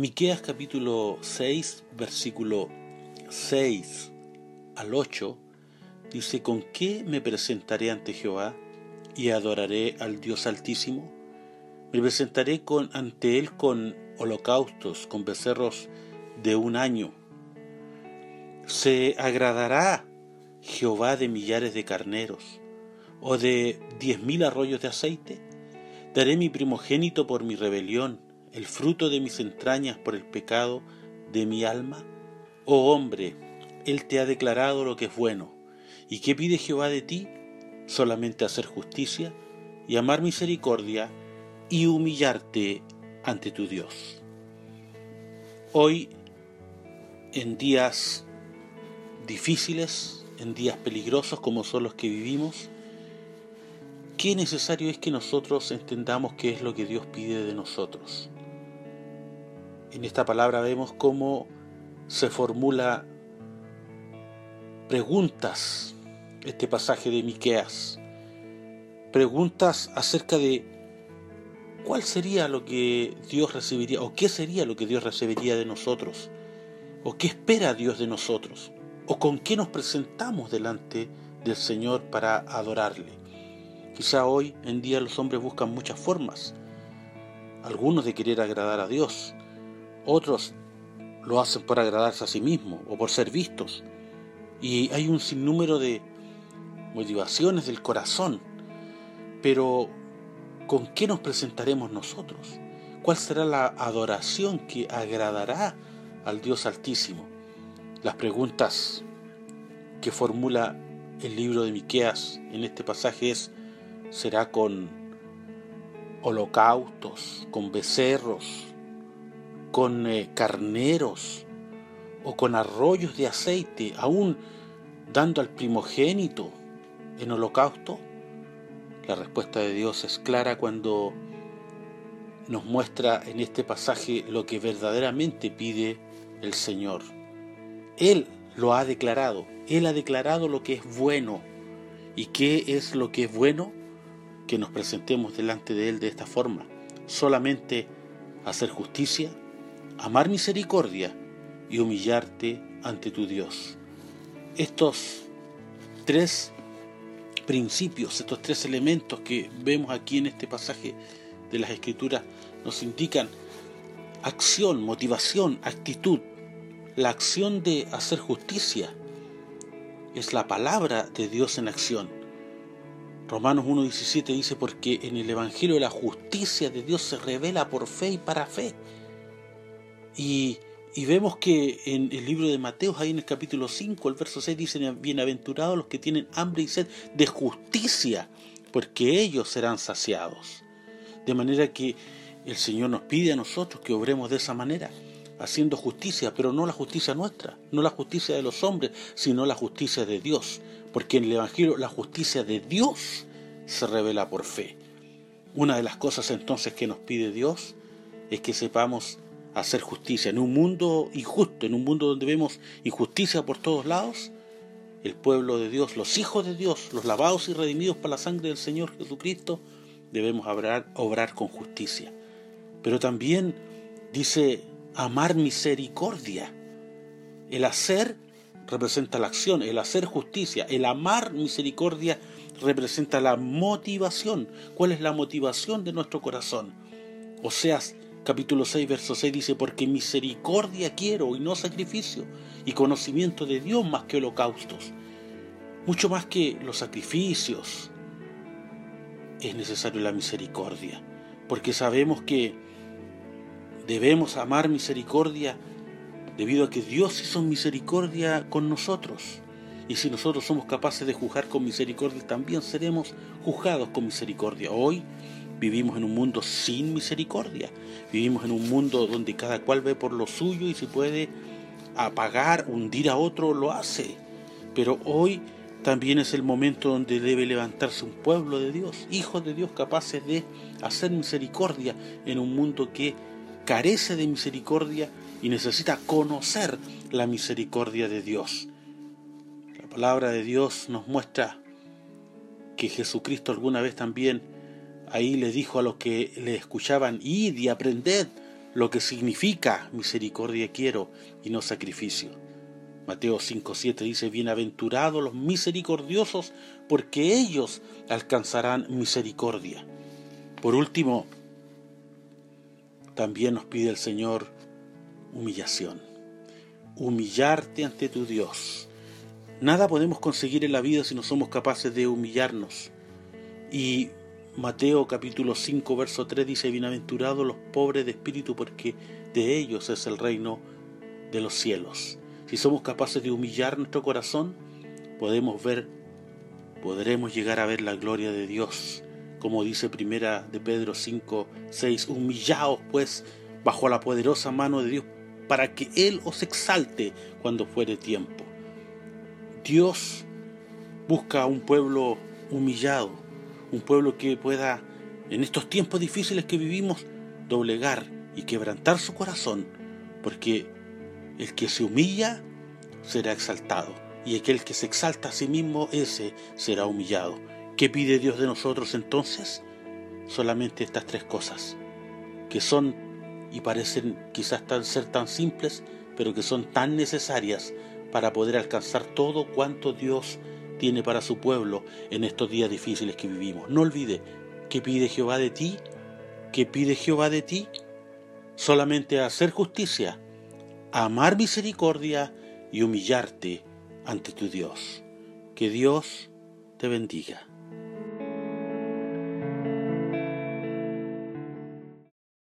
Miqueas capítulo 6, versículo 6 al 8 dice, ¿con qué me presentaré ante Jehová y adoraré al Dios Altísimo? Me presentaré con, ante Él con holocaustos, con becerros de un año. ¿Se agradará Jehová de millares de carneros o de diez mil arroyos de aceite? Daré mi primogénito por mi rebelión, el fruto de mis entrañas por el pecado de mi alma. Oh hombre, Él te ha declarado lo que es bueno. ¿Y qué pide Jehová de ti? Solamente hacer justicia y amar misericordia y humillarte ante tu Dios. Hoy, en días difíciles, en días peligrosos como son los que vivimos, qué necesario es que nosotros entendamos qué es lo que Dios pide de nosotros. En esta palabra vemos cómo se formula preguntas este pasaje de Miqueas. Preguntas acerca de cuál sería lo que Dios recibiría o qué sería lo que Dios recibiría de nosotros o qué espera Dios de nosotros o con qué nos presentamos delante del Señor para adorarle. Quizá hoy en día los hombres buscan muchas formas, algunos de querer agradar a Dios, otros lo hacen por agradarse a sí mismos o por ser vistos. Y hay un sinnúmero de motivaciones del corazón. Pero, ¿con qué nos presentaremos nosotros? ¿Cuál será la adoración que agradará al Dios Altísimo? Las preguntas que formula el libro de Miqueas en este pasaje es será con holocaustos, con becerros, con eh, carneros o con arroyos de aceite, aún dando al primogénito en holocausto? La respuesta de Dios es clara cuando nos muestra en este pasaje lo que verdaderamente pide el Señor. Él lo ha declarado, Él ha declarado lo que es bueno. ¿Y qué es lo que es bueno? que nos presentemos delante de Él de esta forma, solamente hacer justicia, amar misericordia y humillarte ante tu Dios. Estos tres principios, estos tres elementos que vemos aquí en este pasaje de las Escrituras nos indican acción, motivación, actitud. La acción de hacer justicia es la palabra de Dios en acción. Romanos 1.17 dice, porque en el Evangelio la justicia de Dios se revela por fe y para fe. Y, vemos que en el libro de Mateo, ahí en el capítulo 5, el verso 6 dice, bienaventurados los que tienen hambre y sed de justicia, porque ellos serán saciados. De manera que el Señor nos pide a nosotros que obremos de esa manera, haciendo justicia, pero no la justicia nuestra, no la justicia de los hombres, sino la justicia de Dios porque en el Evangelio la justicia de Dios se revela por fe. Una de las cosas entonces que nos pide Dios es que sepamos hacer justicia. En un mundo injusto, en un mundo donde vemos injusticia por todos lados, el pueblo de Dios, los hijos de Dios, los lavados y redimidos por la sangre del Señor Jesucristo, debemos obrar, obrar con justicia. Pero también dice amar misericordia. El hacer representa la acción, el hacer justicia, el amar misericordia representa la motivación. ¿Cuál es la motivación de nuestro corazón? Oseas capítulo 6, verso 6 dice, porque misericordia quiero y no sacrificio, y conocimiento de Dios más que holocaustos. Mucho más que los sacrificios, es necesario la misericordia, porque sabemos que debemos amar misericordia debido a que Dios hizo misericordia con nosotros. Y si nosotros somos capaces de juzgar con misericordia, también seremos juzgados con misericordia. Hoy vivimos en un mundo sin misericordia. Vivimos en un mundo donde cada cual ve por lo suyo y si puede apagar, hundir a otro, lo hace. Pero hoy también es el momento donde debe levantarse un pueblo de Dios, hijos de Dios capaces de hacer misericordia en un mundo que carece de misericordia y necesita conocer la misericordia de Dios. La palabra de Dios nos muestra que Jesucristo alguna vez también ahí le dijo a los que le escuchaban, id y aprended lo que significa misericordia quiero y no sacrificio. Mateo 5.7 dice, bienaventurados los misericordiosos, porque ellos alcanzarán misericordia. Por último, también nos pide el Señor humillación. Humillarte ante tu Dios. Nada podemos conseguir en la vida si no somos capaces de humillarnos. Y Mateo capítulo 5, verso 3 dice, bienaventurados los pobres de espíritu, porque de ellos es el reino de los cielos. Si somos capaces de humillar nuestro corazón, podemos ver, podremos llegar a ver la gloria de Dios. Como dice primera de Pedro 5, 6, humillaos pues bajo la poderosa mano de Dios para que Él os exalte cuando fuere tiempo. Dios busca a un pueblo humillado, un pueblo que pueda, en estos tiempos difíciles que vivimos, doblegar y quebrantar su corazón, porque el que se humilla será exaltado, y aquel que se exalta a sí mismo, ese será humillado. ¿Qué pide Dios de nosotros entonces? Solamente estas tres cosas, que son y parecen quizás tan, ser tan simples, pero que son tan necesarias para poder alcanzar todo cuanto Dios tiene para su pueblo en estos días difíciles que vivimos. No olvide que pide Jehová de ti, que pide Jehová de ti, solamente hacer justicia, amar misericordia y humillarte ante tu Dios. Que Dios te bendiga.